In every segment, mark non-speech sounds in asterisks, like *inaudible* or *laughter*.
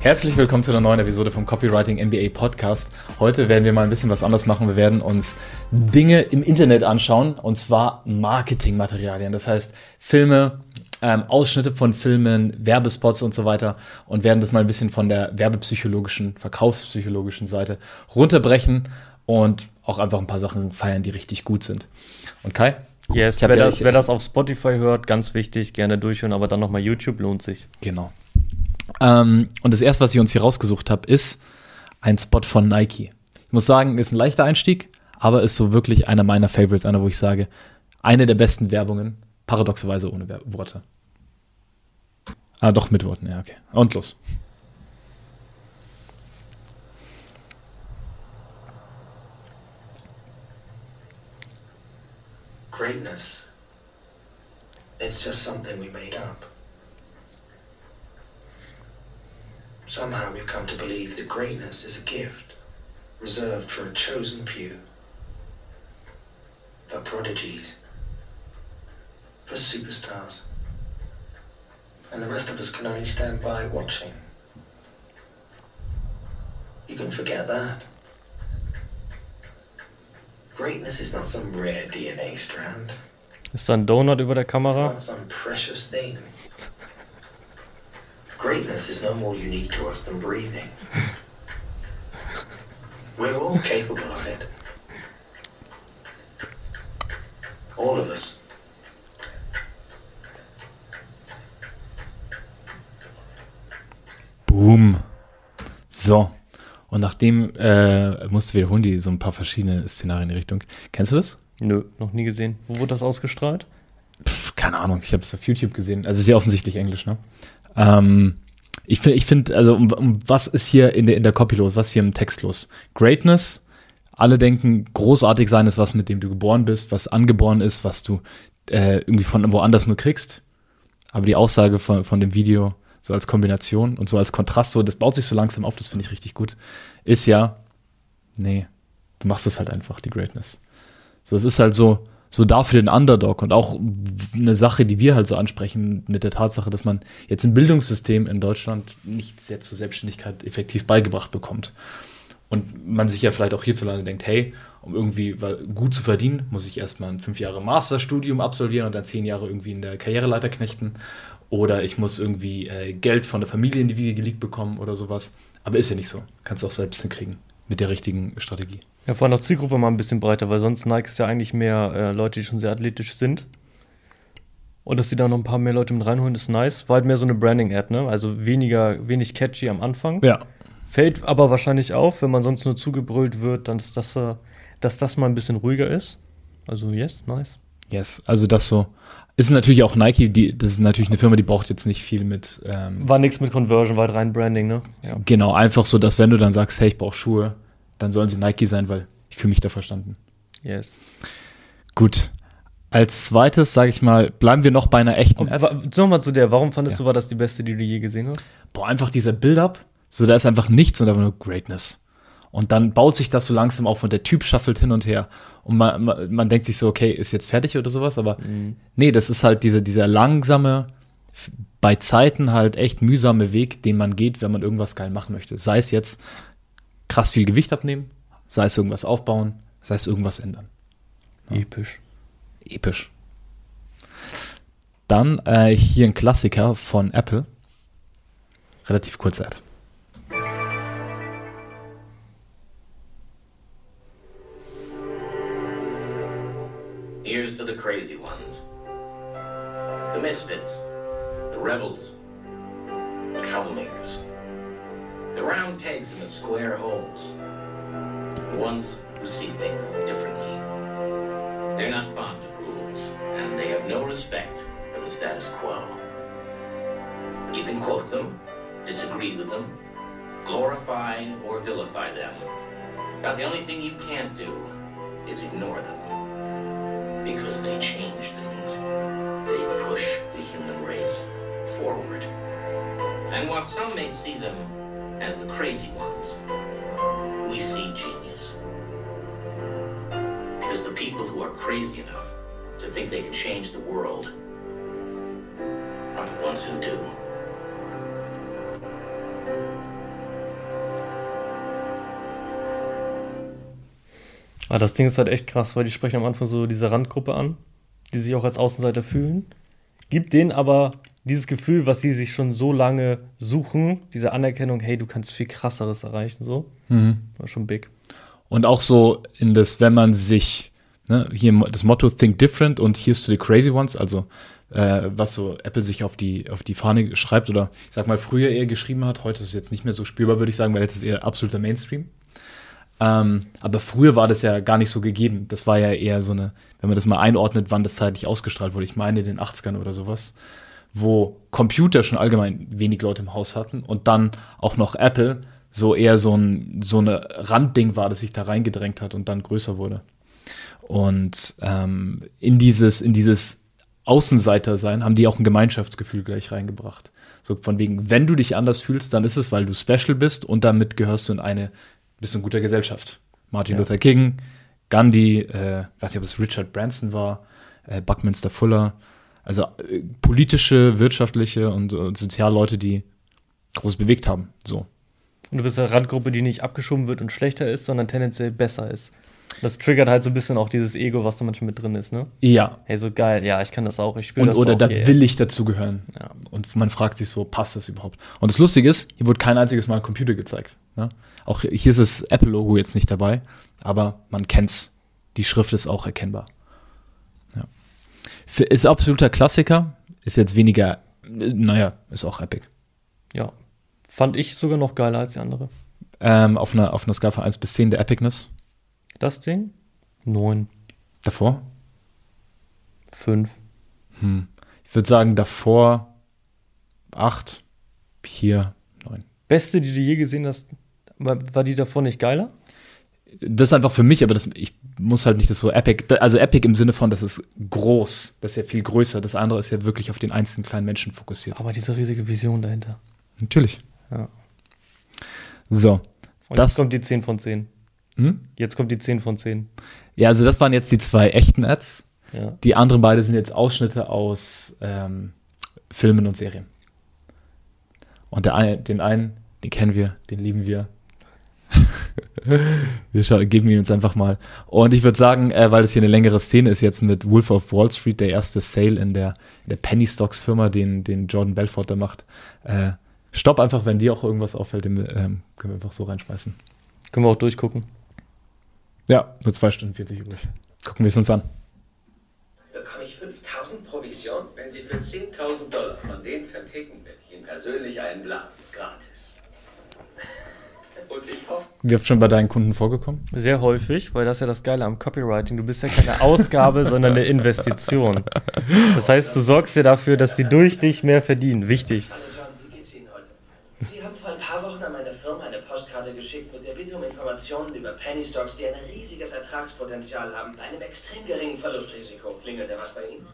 Herzlich willkommen zu einer neuen Episode vom Copywriting MBA Podcast. Heute werden wir mal ein bisschen was anderes machen. Wir werden uns Dinge im Internet anschauen und zwar Marketingmaterialien. Das heißt Filme, ähm, Ausschnitte von Filmen, Werbespots und so weiter und werden das mal ein bisschen von der werbepsychologischen, verkaufspsychologischen Seite runterbrechen und auch einfach ein paar Sachen feiern, die richtig gut sind. Und Kai? Yes, wer, ja, das, wer das auf Spotify hört, ganz wichtig, gerne durchhören, aber dann nochmal YouTube lohnt sich. Genau. Ähm, und das erste, was ich uns hier rausgesucht habe, ist ein Spot von Nike. Ich muss sagen, ist ein leichter Einstieg, aber ist so wirklich einer meiner Favorites, einer, wo ich sage, eine der besten Werbungen, paradoxerweise ohne Ver Worte. Ah, doch mit Worten, ja, okay. Und los. Greatness. It's just something we made up. Somehow we've come to believe that greatness is a gift reserved for a chosen few, for prodigies, for superstars. And the rest of us can only stand by watching. You can forget that. Greatness is not some rare DNA strand. Ist da ein Donut über der Kamera? It's not some precious thing. Greatness is no more unique to us than breathing. We're all capable of it. All of us. Boom. So. Und nachdem äh, musste wiederholen die so ein paar verschiedene Szenarien in die Richtung. Kennst du das? Nö, noch nie gesehen. Wo wurde das ausgestrahlt? Pff, keine Ahnung, ich habe es auf YouTube gesehen. Also sehr offensichtlich Englisch, ne? Ähm, ich finde, ich find, also um, um, was ist hier in der, in der Copy los, was ist hier im Text los? Greatness, alle denken, großartig sein ist was, mit dem du geboren bist, was angeboren ist, was du äh, irgendwie von woanders nur kriegst. Aber die Aussage von, von dem Video, so als Kombination und so als Kontrast, so, das baut sich so langsam auf, das finde ich richtig gut, ist ja, nee, du machst es halt einfach, die Greatness. So, es ist halt so, so dafür den Underdog und auch eine Sache, die wir halt so ansprechen mit der Tatsache, dass man jetzt im Bildungssystem in Deutschland nicht sehr zur Selbstständigkeit effektiv beigebracht bekommt. Und man sich ja vielleicht auch hierzulande denkt, hey, um irgendwie gut zu verdienen, muss ich erstmal ein fünf Jahre Masterstudium absolvieren und dann zehn Jahre irgendwie in der Karriereleiter knechten. Oder ich muss irgendwie äh, Geld von der Familie in die Wiege gelegt bekommen oder sowas. Aber ist ja nicht so. Kannst du auch selbst hinkriegen mit der richtigen Strategie. Ja, vor allem auch Zielgruppe mal ein bisschen breiter, weil sonst Nike ist ja eigentlich mehr äh, Leute, die schon sehr athletisch sind. Und dass die da noch ein paar mehr Leute mit reinholen, ist nice. War halt mehr so eine Branding-Ad, ne? Also weniger, wenig catchy am Anfang. Ja. Fällt aber wahrscheinlich auf, wenn man sonst nur zugebrüllt wird, dann ist das, äh, dass das mal ein bisschen ruhiger ist. Also, yes, nice. Yes, also das so. Ist natürlich auch Nike, die, das ist natürlich eine Firma, die braucht jetzt nicht viel mit. Ähm, War nichts mit Conversion, war halt rein Branding, ne? Ja. Genau, einfach so, dass wenn du dann sagst, hey, ich brauche Schuhe, dann sollen sie Nike sein, weil ich fühle mich da verstanden. Yes. Gut. Als zweites, sage ich mal, bleiben wir noch bei einer echten. Nochmal zu der, warum fandest ja. du, war das die beste, die du je gesehen hast? Boah, einfach dieser Build-up, so da ist einfach nichts und einfach nur Greatness. Und dann baut sich das so langsam auf und der Typ schaffelt hin und her. Und man, man, man denkt sich so, okay, ist jetzt fertig oder sowas, aber mhm. nee, das ist halt diese, dieser langsame, bei Zeiten halt echt mühsame Weg, den man geht, wenn man irgendwas geil machen möchte. Sei es jetzt krass viel Gewicht abnehmen, sei es irgendwas aufbauen, sei es irgendwas ändern. Ja. Episch. Episch. Dann äh, hier ein Klassiker von Apple. Relativ kurze Ad. see them as the crazy ones. We see genius. Because the people who are crazy enough to think they can change the world are the ones who do. Ah, das Ding ist halt echt krass, weil die sprechen am Anfang so diese Randgruppe an, die sich auch als Außenseiter fühlen, gibt denen aber dieses Gefühl, was sie sich schon so lange suchen, diese Anerkennung, hey, du kannst viel krasseres erreichen, so. Mhm. War schon big. Und auch so in das, wenn man sich, ne, hier das Motto Think Different und Here's to the Crazy Ones, also äh, was so Apple sich auf die, auf die Fahne schreibt oder ich sag mal früher eher geschrieben hat, heute ist es jetzt nicht mehr so spürbar, würde ich sagen, weil jetzt ist eher absoluter Mainstream. Ähm, aber früher war das ja gar nicht so gegeben. Das war ja eher so eine, wenn man das mal einordnet, wann das zeitlich ausgestrahlt wurde. Ich meine in den 80ern oder sowas, wo Computer schon allgemein wenig Leute im Haus hatten und dann auch noch Apple so eher so ein so eine Randding war, das sich da reingedrängt hat und dann größer wurde. Und ähm, in dieses in dieses Außenseiter sein haben die auch ein Gemeinschaftsgefühl gleich reingebracht. So von wegen, wenn du dich anders fühlst, dann ist es, weil du special bist und damit gehörst du in eine bist in guter Gesellschaft. Martin Ja. Luther King, Gandhi, äh, weiß nicht, ob es Richard Branson war, äh, Buckminster Fuller. Also äh, politische, wirtschaftliche und, und Sozialleute, die groß bewegt haben. So. Und du bist eine Randgruppe, die nicht abgeschoben wird und schlechter ist, sondern tendenziell besser ist. Das triggert halt so ein bisschen auch dieses Ego, was da manchmal mit drin ist, ne? Ja. Hey, so geil, ja, ich kann das auch, ich spiele das oder auch, da will ich dazugehören. Ja. Und man fragt sich so, passt das überhaupt? Und das Lustige ist, hier wurde kein einziges Mal ein Computer gezeigt. Ne? Auch hier ist das Apple-Logo jetzt nicht dabei, aber man kennt's. Die Schrift ist auch erkennbar. Ist absoluter Klassiker, ist jetzt weniger, naja, ist auch Epic. Ja. Fand ich sogar noch geiler als die andere. Ähm, auf, einer, auf einer Skala von 1 bis 10 der Epicness. Das Ding? Neun, Davor? fünf. Hm. Ich würde sagen, davor 8, hier 9. Beste, die du je gesehen hast, war, war die davor nicht geiler? Das ist einfach für mich, aber das, ich muss halt nicht das so epic, also epic im Sinne von, das ist groß, das ist ja viel größer. Das andere ist ja wirklich auf den einzelnen kleinen Menschen fokussiert. Aber diese riesige Vision dahinter. Natürlich. Ja. So. Und Das- jetzt kommt die 10 von 10. Hm? Jetzt kommt die 10 von 10. Ja, also das waren jetzt die zwei echten Ads. Ja. Die anderen beide sind jetzt Ausschnitte aus ähm, Filmen und Serien. Und der eine, den einen, den kennen wir, den lieben wir. Wir geben ihn uns einfach mal. Und ich würde sagen, äh, weil das hier eine längere Szene ist, jetzt mit Wolf of Wall Street, der erste Sale in der, in der Penny Stocks Firma, den, den Jordan Belfort da macht. Äh, stopp einfach, wenn dir auch irgendwas auffällt, den, ähm, können wir einfach so reinschmeißen. Können wir auch durchgucken. Ja, nur zwei Stunden 40 übrig. Gucken wir es uns an. bekomme ich 5000 Provision. Wenn Sie für 10.000 Dollar von denen verticken, werde ich Ihnen persönlich einen blasen. Gratis. Und ich hoffe, Wie oft schon bei deinen Kunden vorgekommen? Sehr häufig, weil das ist ja das Geile am Copywriting. Du bist ja keine Ausgabe, sondern eine Investition. Das heißt, du sorgst ja dafür, dass sie durch dich mehr verdienen. Wichtig. Hallo John, wie geht's Ihnen heute? Sie haben vor ein paar Wochen an meine Firma eine Postkarte geschickt mit der Bitte um Informationen über Penny Stocks, die ein riesiges Ertragspotenzial haben, bei einem extrem geringen Verlustrisiko. Klingelt da was bei Ihnen?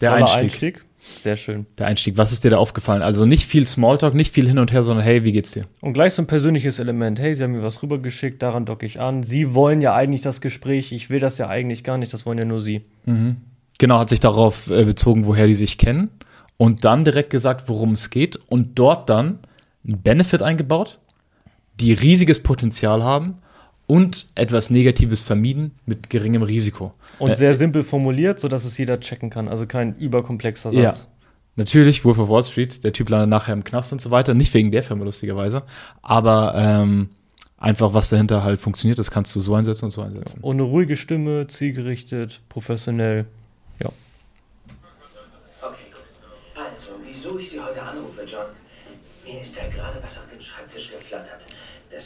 Der Toller Einstieg. Sehr schön. Der Einstieg. Was ist dir da aufgefallen? Also nicht viel Smalltalk, nicht viel hin und her, sondern hey, wie geht's dir? Und gleich so ein persönliches Element. Hey, sie haben mir was rübergeschickt, daran docke ich an. Sie wollen ja eigentlich das Gespräch. Ich will das ja eigentlich gar nicht, das wollen ja nur sie. Genau, hat sich darauf äh, bezogen, woher die sich kennen und dann direkt gesagt, worum es geht und dort dann einen Benefit eingebaut, die riesiges Potenzial haben und etwas Negatives vermieden mit geringem Risiko. Und Äh, sehr simpel formuliert, sodass es jeder checken kann. Also kein überkomplexer Ja. Satz. Natürlich, Wolf of Wall Street, der Typ landet nachher im Knast und so weiter. Nicht wegen der Firma, lustigerweise. Aber ähm, einfach, was dahinter halt funktioniert, das kannst du so einsetzen und so einsetzen. Und eine ruhige Stimme, zielgerichtet, professionell. Ja. Okay, gut. Also, wieso ich Sie heute anrufe, John? Mir ist da gerade was auf.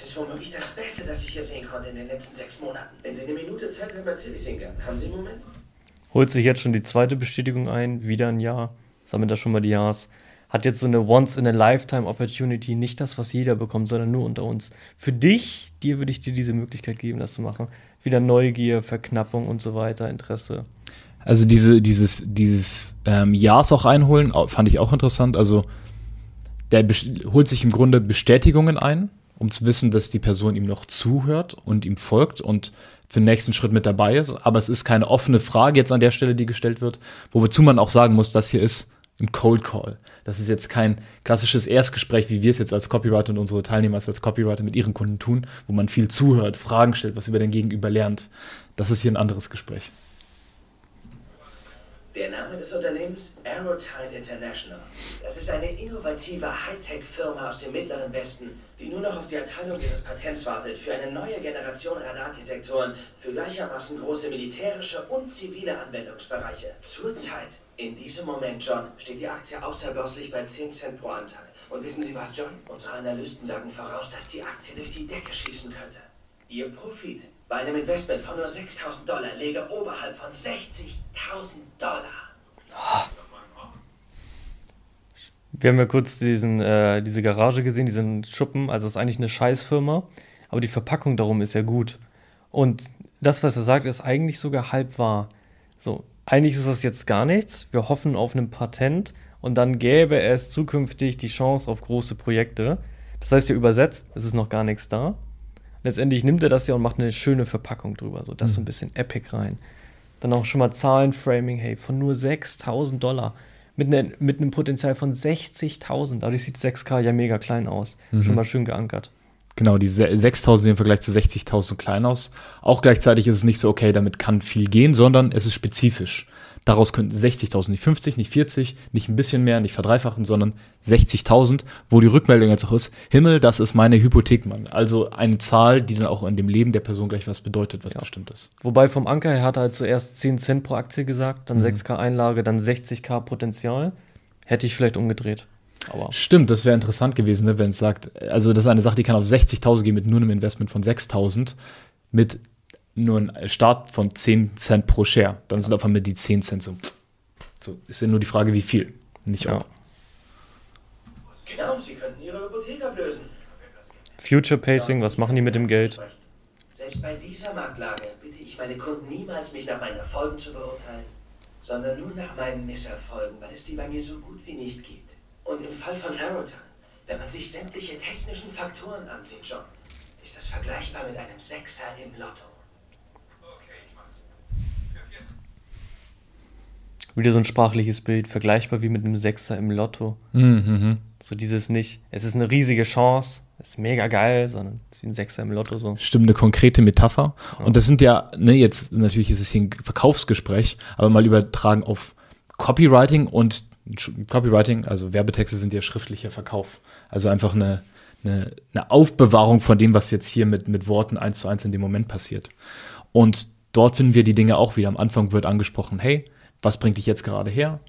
Das ist womöglich das Beste, das ich hier sehen konnte in den letzten sechs Monaten. Wenn Sie eine Minute Zeit haben, erzähle ich es Ihnen gern. Haben Sie einen Moment? Holt sich jetzt schon die zweite Bestätigung ein, wieder ein Jahr. Sammelt da schon mal die Jahres. Hat jetzt so eine Once-in-a-Lifetime-Opportunity, nicht das, was jeder bekommt, sondern nur unter uns. Für dich, dir würde ich dir diese Möglichkeit geben, das zu machen. Wieder Neugier, Verknappung und so weiter, Interesse. Also diese, dieses, dieses ähm, Ja's auch einholen, fand ich auch interessant. Also der holt sich im Grunde Bestätigungen ein, um zu wissen, dass die Person ihm noch zuhört und ihm folgt und für den nächsten Schritt mit dabei ist. Aber es ist keine offene Frage jetzt an der Stelle, die gestellt wird, wozu man auch sagen muss, das hier ist ein Cold Call. Das ist jetzt kein klassisches Erstgespräch, wie wir es jetzt als Copywriter und unsere Teilnehmer als Copywriter mit ihren Kunden tun, wo man viel zuhört, Fragen stellt, was über den Gegenüber lernt. Das ist hier ein anderes Gespräch. Der Name des Unternehmens Aerotime International. Das ist eine innovative Hightech-Firma aus dem Mittleren Westen, die nur noch auf die Erteilung ihres Patents wartet für eine neue Generation Radardetektoren für gleichermaßen große militärische und zivile Anwendungsbereiche. Zurzeit, in diesem Moment, John, steht die Aktie außergösslich bei 10 Cent pro Anteil. Und wissen Sie was, John? Unsere Analysten sagen voraus, dass die Aktie durch die Decke schießen könnte. Ihr Profit bei einem Investment von nur 6.000 Dollar läge oberhalb von 60.000 Dollar. Wir haben ja kurz diesen, äh, diese Garage gesehen, diesen Schuppen. Also, es ist eigentlich eine Scheißfirma, aber die Verpackung darum ist ja gut. Und das, was er sagt, ist eigentlich sogar halb wahr. So, eigentlich ist das jetzt gar nichts. Wir hoffen auf ein Patent und dann gäbe es zukünftig die Chance auf große Projekte. Das heißt ja übersetzt, es ist noch gar nichts da letztendlich nimmt er das ja und macht eine schöne Verpackung drüber, so das mhm. so ein bisschen epic rein. Dann auch schon mal Zahlenframing, hey, von nur 6000 Dollar mit, ne, mit einem Potenzial von 60.000. Dadurch sieht 6K ja mega klein aus. Mhm. Schon mal schön geankert. Genau, die 6.000 sehen im Vergleich zu 60.000 klein aus. Auch gleichzeitig ist es nicht so, okay, damit kann viel gehen, sondern es ist spezifisch. Daraus könnten 60.000, nicht 50, nicht 40, nicht ein bisschen mehr, nicht verdreifachen, sondern 60.000, wo die Rückmeldung jetzt auch ist, Himmel, das ist meine Hypothek, Mann. Also eine Zahl, die dann auch in dem Leben der Person gleich was bedeutet, was ja. bestimmt ist. Wobei vom Anker her hat er halt zuerst 10 Cent pro Aktie gesagt, dann mhm. 6K Einlage, dann 60K Potenzial. Hätte ich vielleicht umgedreht. Aber Stimmt, das wäre interessant gewesen, ne, wenn es sagt, also das ist eine Sache, die kann auf 60.000 gehen mit nur einem Investment von 6.000, mit nur ein Start von 10 Cent pro Share. Dann sind auf einmal die 10 Cent so. So ist ja nur die Frage, wie viel, nicht ja. ob. Genau, Sie könnten Ihre Hypothek ablösen. Future Pacing, was machen die mit dem Geld? Selbst bei dieser Marktlage bitte ich meine Kunden niemals, mich nach meinen Erfolgen zu beurteilen, sondern nur nach meinen Misserfolgen, weil es die bei mir so gut wie nicht gibt. Und im Fall von Aerotime, wenn man sich sämtliche technischen Faktoren ansieht, John, ist das vergleichbar mit einem Sechser im Lotto. Wieder so ein sprachliches Bild, vergleichbar wie mit einem Sechser im Lotto. Mhm. So dieses nicht, es ist eine riesige Chance, es ist mega geil, sondern es ist wie ein Sechser im Lotto so. Stimmt, eine konkrete Metapher. Ja. Und das sind ja, ne, jetzt natürlich ist es hier ein Verkaufsgespräch, aber mal übertragen auf Copywriting und Copywriting, also Werbetexte sind ja schriftlicher Verkauf. Also einfach eine, eine, eine Aufbewahrung von dem, was jetzt hier mit, mit Worten eins zu eins in dem Moment passiert. Und dort finden wir die Dinge auch wieder. Am Anfang wird angesprochen, hey, was bringt dich jetzt gerade her?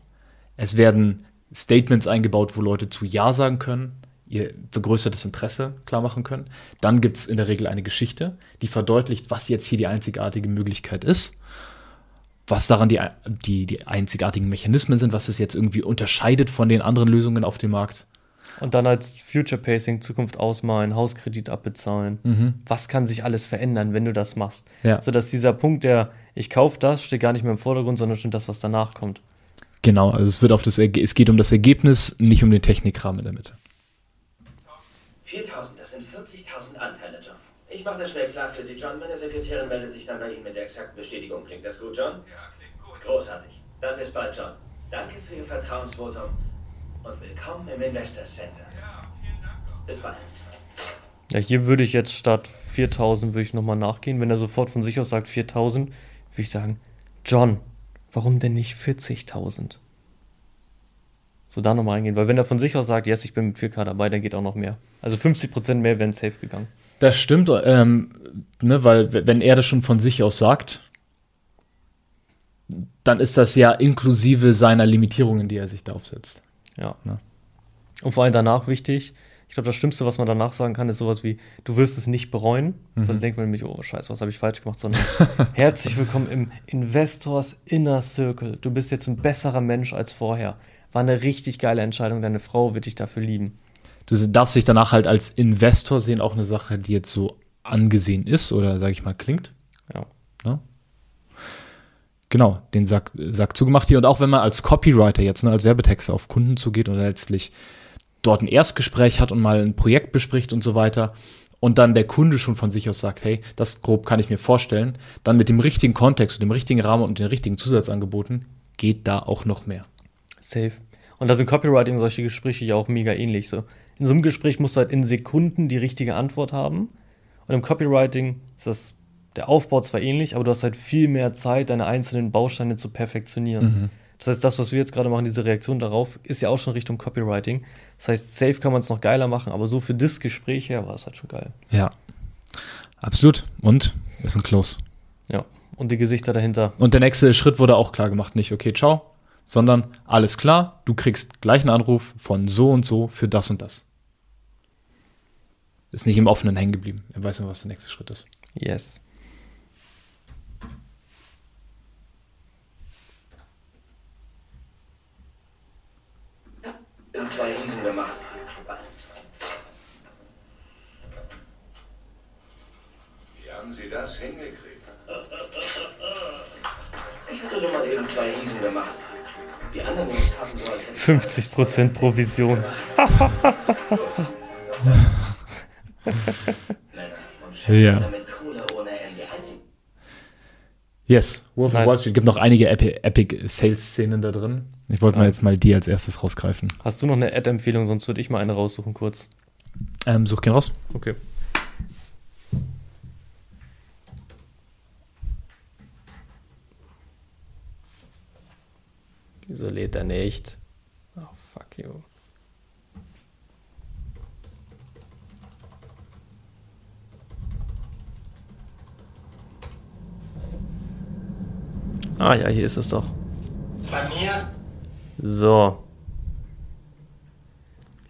Es werden Statements eingebaut, wo Leute zu Ja sagen können, ihr vergrößertes Interesse klar machen können. Dann gibt es in der Regel eine Geschichte, die verdeutlicht, was jetzt hier die einzigartige Möglichkeit ist, was daran die, die, die einzigartigen Mechanismen sind, was es jetzt irgendwie unterscheidet von den anderen Lösungen auf dem Markt. Und dann als Future Pacing Zukunft ausmalen, Hauskredit abbezahlen. Mhm. Was kann sich alles verändern, wenn du das machst? Ja. Sodass dieser Punkt, der ich kaufe das, steht gar nicht mehr im Vordergrund, sondern stimmt das, was danach kommt. Genau, also es wird auf das es geht um das Ergebnis, nicht um den Technikrahmen in der Mitte. 4000, das sind 40.000 Anteile, John. Ich mache das schnell klar für Sie, John. Meine Sekretärin meldet sich dann bei Ihnen mit der exakten Bestätigung. Klingt das gut, John? Ja, klingt gut. Großartig. Dann bis bald, John. Danke für Ihr Vertrauensvotum und willkommen im Investor Center. Ja, vielen Dank. Bis bald. Ja, hier würde ich jetzt statt 4000 würde ich nochmal nachgehen. Wenn er sofort von sich aus sagt 4000, würde ich sagen, John, warum denn nicht 40.000? So da nochmal eingehen, weil wenn er von sich aus sagt, yes, ich bin mit 4K dabei, dann geht auch noch mehr. Also 50% mehr wären safe gegangen. Das stimmt, ähm, ne, weil wenn er das schon von sich aus sagt, dann ist das ja inklusive seiner Limitierungen, die er sich da aufsetzt. Ja. ja. Und vor allem danach wichtig, ich glaube, das Schlimmste, was man danach sagen kann, ist sowas wie, du wirst es nicht bereuen. Mhm. Sondern denkt man nämlich, oh scheiße, was habe ich falsch gemacht, sondern *laughs* herzlich willkommen im Investors Inner Circle. Du bist jetzt ein besserer Mensch als vorher. War eine richtig geile Entscheidung, deine Frau wird dich dafür lieben. Du darfst dich danach halt als Investor sehen, auch eine Sache, die jetzt so angesehen ist oder, sage ich mal, klingt. Ja. ja? Genau, den Sack, Sack zugemacht hier. Und auch wenn man als Copywriter jetzt, ne, als Werbetexter auf Kunden zugeht und letztlich dort ein Erstgespräch hat und mal ein Projekt bespricht und so weiter und dann der Kunde schon von sich aus sagt, hey, das grob kann ich mir vorstellen, dann mit dem richtigen Kontext und dem richtigen Rahmen und den richtigen Zusatzangeboten geht da auch noch mehr. Safe. Und da sind Copywriting solche Gespräche ja auch mega ähnlich. So. In so einem Gespräch musst du halt in Sekunden die richtige Antwort haben. Und im Copywriting ist das der Aufbau zwar ähnlich, aber du hast halt viel mehr Zeit, deine einzelnen Bausteine zu perfektionieren. Das heißt, das, was wir jetzt gerade machen, diese Reaktion darauf, ist ja auch schon Richtung Copywriting. Das heißt, safe kann man es noch geiler machen, aber so für das Gespräch her war es halt schon geil. Ja. Absolut. Und ist ein Close. Ja. Und die Gesichter dahinter. Und der nächste Schritt wurde auch klar gemacht. Nicht, okay, ciao, sondern alles klar, du kriegst gleich einen Anruf von so und so für das und das. Ist nicht im Offenen hängen geblieben. Er weiß immer, was der nächste Schritt ist. Yes. Zwei Riesen gemacht. Wie haben Sie das hingekriegt? Ich hatte schon mal eben zwei Riesen gemacht. Die anderen Jungs haben so als hätten 50% Provision. Männer und Chefs Ja. mit Kohle ohne Ende. Einzig Yes, Wolf Nice. of Wall Street. Gibt noch einige Epi Epic Sales-Szenen da drin. Ich wollte mal jetzt mal die als erstes rausgreifen. Hast du noch eine Ad-Empfehlung, sonst würde ich mal eine raussuchen kurz. Ähm, such gehen raus. Okay. Wieso lädt er nicht? Oh, fuck you. Ah ja, hier ist es doch. Bei mir? So.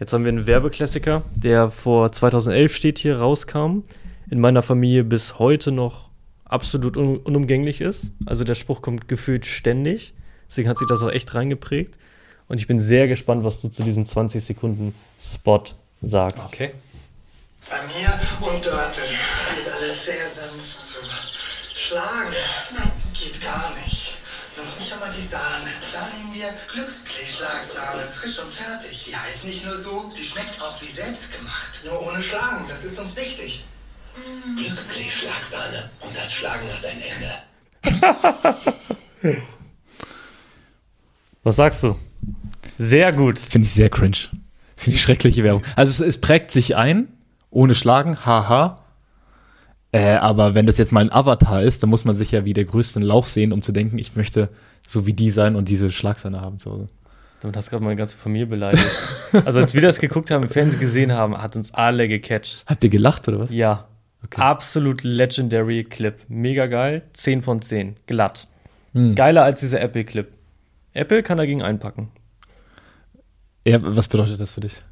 Jetzt haben wir einen Werbeklassiker, der vor 2011 steht hier, rauskam. In meiner Familie bis heute noch absolut un unumgänglich ist. Also der Spruch kommt gefühlt ständig. Deswegen hat sich das auch echt reingeprägt. Und ich bin sehr gespannt, was du zu diesem 20 Sekunden Spot sagst. Okay. Bei mir und dort wird alles sehr sanft zu schlagen. Geht gar nicht. Noch nicht einmal die Sahne. Dann nehmen wir Glücksklee-Schlagsahne, frisch und fertig. Die heißt nicht nur so, die schmeckt auch wie selbstgemacht. Nur ohne Schlagen, das ist uns wichtig. Glücksklee-Schlagsahne und das Schlagen hat ein Ende. *laughs* Was sagst du? Sehr gut. Finde ich sehr cringe. Finde ich schreckliche Werbung. Also es, es prägt sich ein, ohne Schlagen, haha. Äh, aber wenn das jetzt mal ein Avatar ist, dann muss man sich ja wie der größte Lauch sehen, um zu denken, ich möchte so wie die sein und diese Schlagsahne haben. So. Du hast gerade meine ganze Familie beleidigt. *laughs* also als wir das geguckt haben, im Fernsehen gesehen haben, hat uns alle gecatcht. Habt ihr gelacht oder was? Ja. Absolut legendary Clip. Mega geil. 10 von 10. Glatt. Geiler als dieser Apple-Clip. Apple kann dagegen einpacken. Ja, was bedeutet das für dich?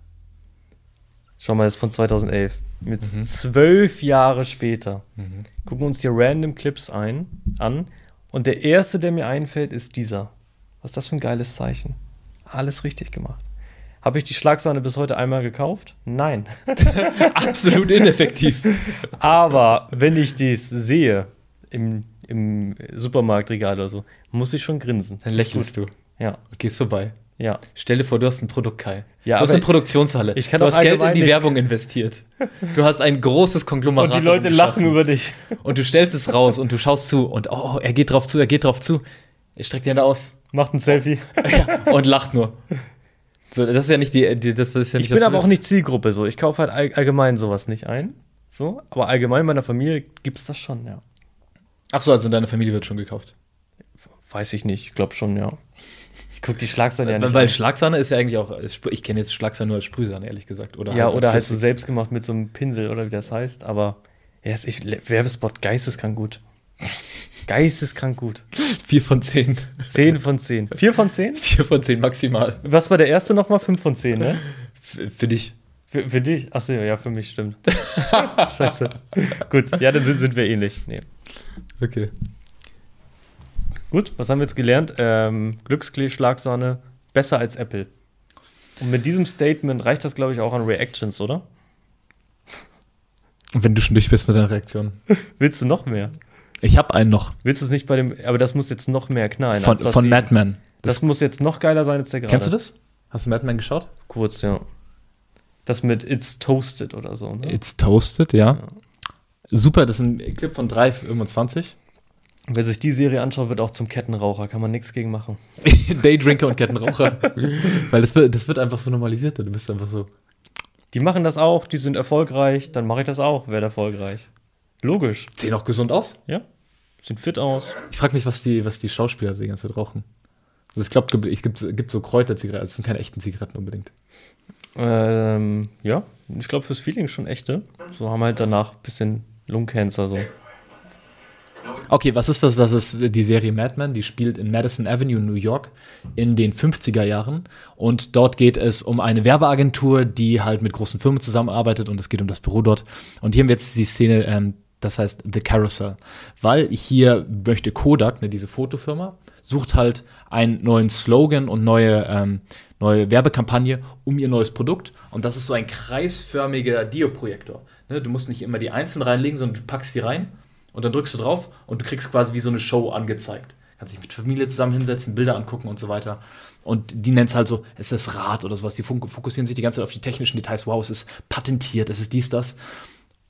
Schau mal, das ist von 2011. Mit zwölf Jahre später. Gucken wir uns hier random Clips ein, an. Und der erste, der mir einfällt, ist dieser. Was ist das für ein geiles Zeichen? Alles richtig gemacht. Habe ich die Schlagsahne bis heute einmal gekauft? Nein. *laughs* Absolut ineffektiv. Aber wenn ich dies sehe im, im Supermarktregal oder so, muss ich schon grinsen. Dann lächelst du Ja, und gehst vorbei. Ja. Stell dir vor, du hast ein Produkt, Kai. Ja, du hast eine Produktionshalle. ich kann du hast Geld in die Werbung investiert. Du hast ein großes Konglomerat. Und die Leute lachen über dich. Und du stellst es raus und du schaust zu und oh, er geht drauf zu, er geht drauf zu. Er streckt die Hände aus Macht ein Selfie. *laughs* ja, und lacht nur. So, das ist ja nicht die, die das ist ja nicht Ich bin aber auch nicht Zielgruppe so. Ich kaufe halt all, allgemein sowas nicht ein. So, aber allgemein in meiner Familie gibt es das schon, ja. Ach so, also deine Familie wird schon gekauft. Weiß ich nicht, ich glaube schon, ja. Ich gucke die Schlagsahne ja nicht weil an. Schlagsahne ist ja eigentlich auch, ich kenne jetzt Schlagsahne nur als Sprühsahne, ehrlich gesagt. Oder Ja, als oder halt so selbst gemacht mit so einem Pinsel oder wie das heißt, aber ist ich, Werbespot geisteskrank gut. Geisteskrank gut. Vier von zehn. 10 von 10. 4 von 10? *laughs* Vier von zehn maximal. Was war der erste nochmal? 5 von 10, ne? F für dich. Für, für dich? Achso, ja, für mich stimmt. *laughs* Scheiße. Gut, ja, dann sind, sind wir ähnlich. Nee. Okay. Gut, was haben wir jetzt gelernt? Ähm, Glücksklee, Schlagsahne, besser als Apple. Und mit diesem Statement reicht das, glaube ich, auch an Reactions, oder? Und wenn du schon durch bist mit deiner Reaktion. *laughs* Willst du noch mehr? Ich habe einen noch. Willst du es nicht bei dem, aber das muss jetzt noch mehr knallen. Von, das von. Madman. Das, muss jetzt noch geiler sein als der gerade. Kennst du das? Hast du Madman geschaut? Kurz, ja. Das mit It's Toasted oder so, ne? It's Toasted, ja. Super, das ist ein Clip von 3,25. Wer sich die Serie anschaut, wird auch zum Kettenraucher, kann man nichts gegen machen. *laughs* Daydrinker und Kettenraucher. *laughs* Weil das wird, das wird einfach so normalisiert. Du bist einfach so. Die machen das auch, die sind erfolgreich, dann mache ich das auch, werde erfolgreich. Logisch, Sehen auch gesund aus. ja. Sind fit aus. Ich frage mich, was die, was die Schauspieler die ganze Zeit rauchen. Also ich glaube, es gibt, gibt so Kräuterzigaretten. Das sind keine echten Zigaretten unbedingt. Ähm, ja, ich glaube fürs Feeling schon echte. So haben halt danach ein bisschen Lungencancer so. Okay, was ist das? Das ist die Serie Mad Men, die spielt in Madison Avenue, New York, in den 50er Jahren. Und dort geht es um eine Werbeagentur, die halt mit großen Firmen zusammenarbeitet und es geht um das Büro dort. Und hier haben wir jetzt die Szene, ähm, das heißt The Carousel. Weil hier möchte Kodak, ne, diese Fotofirma, sucht halt einen neuen Slogan und neue, ähm, neue Werbekampagne um ihr neues Produkt. Und das ist so ein kreisförmiger Dioprojektor. Ne, du musst nicht immer die einzeln reinlegen, sondern du packst die rein und dann drückst du drauf und du kriegst quasi wie so eine Show angezeigt. Kannst dich mit Familie zusammen hinsetzen, Bilder angucken und so weiter. Und die nennt es halt so, es ist das Rad oder sowas. Die fok- fokussieren sich die ganze Zeit auf die technischen Details. Wow, es ist patentiert, es ist dies, das.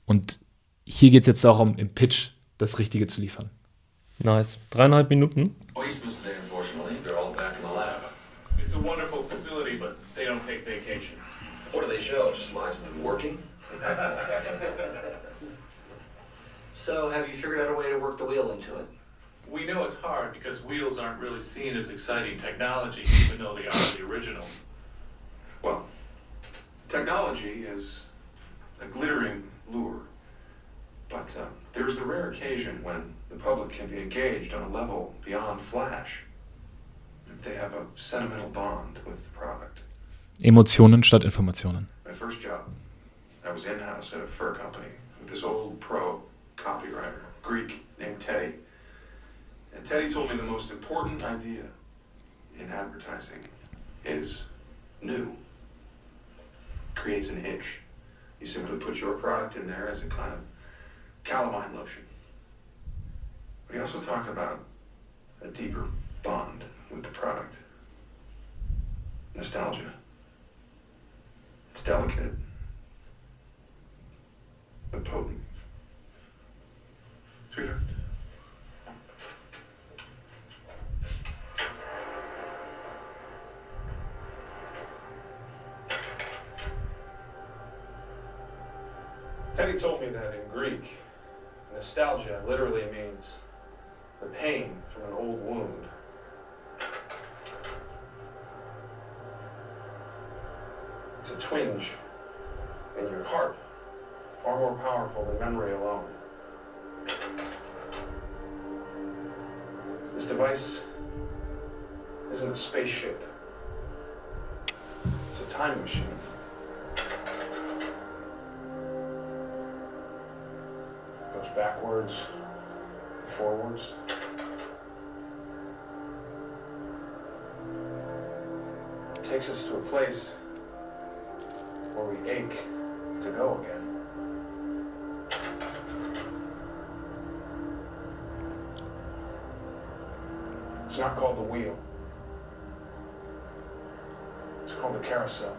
Und hier geht es jetzt darum, im Pitch das Richtige zu liefern. Nice. Dreieinhalb Minuten. Policemen today, So, have you figured out a way to work the wheel into it? We know it's hard because wheels aren't really seen as exciting technology, even though they are the original. Well, technology is a glittering lure. But uh, there's the rare occasion when the public can be engaged on a level beyond flash. If they have a sentimental bond with the product. Emotionen statt Informationen. My first job, I was in house at a fur company with this old pro copywriter, Greek, named Teddy. And Teddy told me the most important idea in advertising is new. Creates an itch. You simply put your product in there as a kind of calamine lotion. But he also talked about a deeper bond with the product. Nostalgia. It's delicate, but potent. Teddy told me that in Greek, nostalgia literally means the pain from an old wound. It's a twinge in your heart, far more powerful than memory alone. Device isn't a spaceship. It's a time machine. It goes backwards, forwards. It takes us to a place where we ache to go again. Not called the wheel. It's called the carousel.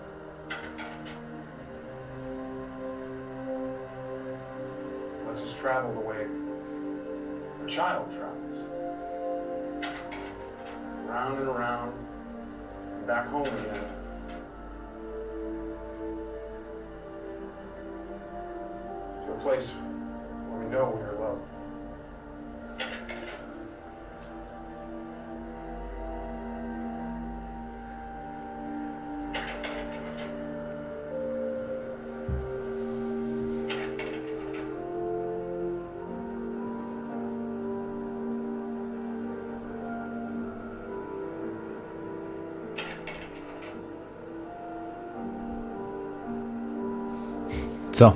Lets us travel the way a child travels. Round and around, and back home again. To a place where we know we are So.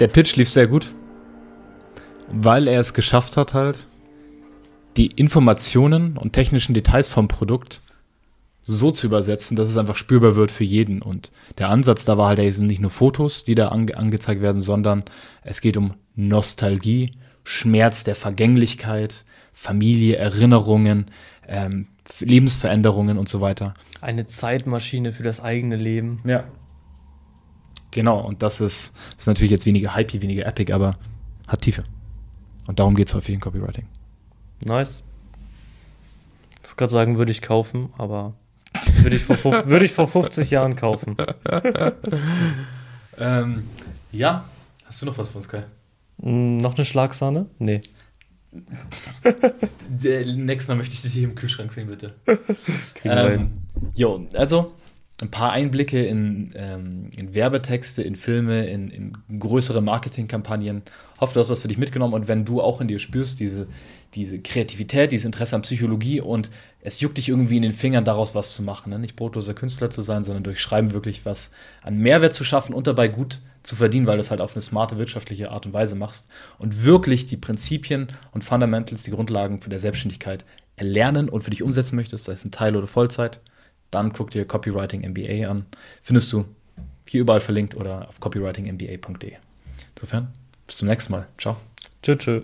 Der Pitch lief sehr gut, weil er es geschafft hat, halt die Informationen und technischen Details vom Produkt so zu übersetzen, dass es einfach spürbar wird für jeden. Und der Ansatz da war halt, es sind nicht nur Fotos, die da ange angezeigt werden, sondern es geht um Nostalgie, Schmerz der Vergänglichkeit, Familie, Erinnerungen, ähm, Lebensveränderungen und so weiter. Eine Zeitmaschine für das eigene Leben. Ja. Genau, und das ist, das ist natürlich jetzt weniger hypey, weniger epic, aber hat Tiefe. Und darum geht es häufig in Copywriting. Nice. Ich wollte gerade sagen, würde ich kaufen, aber würde ich, vor, *laughs* würde ich vor 50 Jahren kaufen. *laughs* Ähm, ja, hast du noch was von Sky? Mm, noch eine Schlagsahne? Nee. *laughs* Nächstes Mal möchte ich dich hier im Kühlschrank sehen, bitte. Kriegen. Ähm, jo, also ein paar Einblicke in, ähm, in Werbetexte, in Filme, in, in größere Marketingkampagnen. Hoffe, du hast was für dich mitgenommen und wenn du auch in dir spürst, diese, diese Kreativität, dieses Interesse an Psychologie und es juckt dich irgendwie in den Fingern, daraus was zu machen. Ne? Nicht brotloser Künstler zu sein, sondern durch Schreiben wirklich was an Mehrwert zu schaffen und dabei gut zu verdienen, weil du es halt auf eine smarte wirtschaftliche Art und Weise machst und wirklich die Prinzipien und Fundamentals, die Grundlagen für der Selbstständigkeit erlernen und für dich umsetzen möchtest, sei es in Teil- oder Vollzeit, dann guck dir Copywriting MBA an. Findest du hier überall verlinkt oder auf copywritingmba.de. Insofern, bis zum nächsten Mal. Ciao. Tschö, tschö.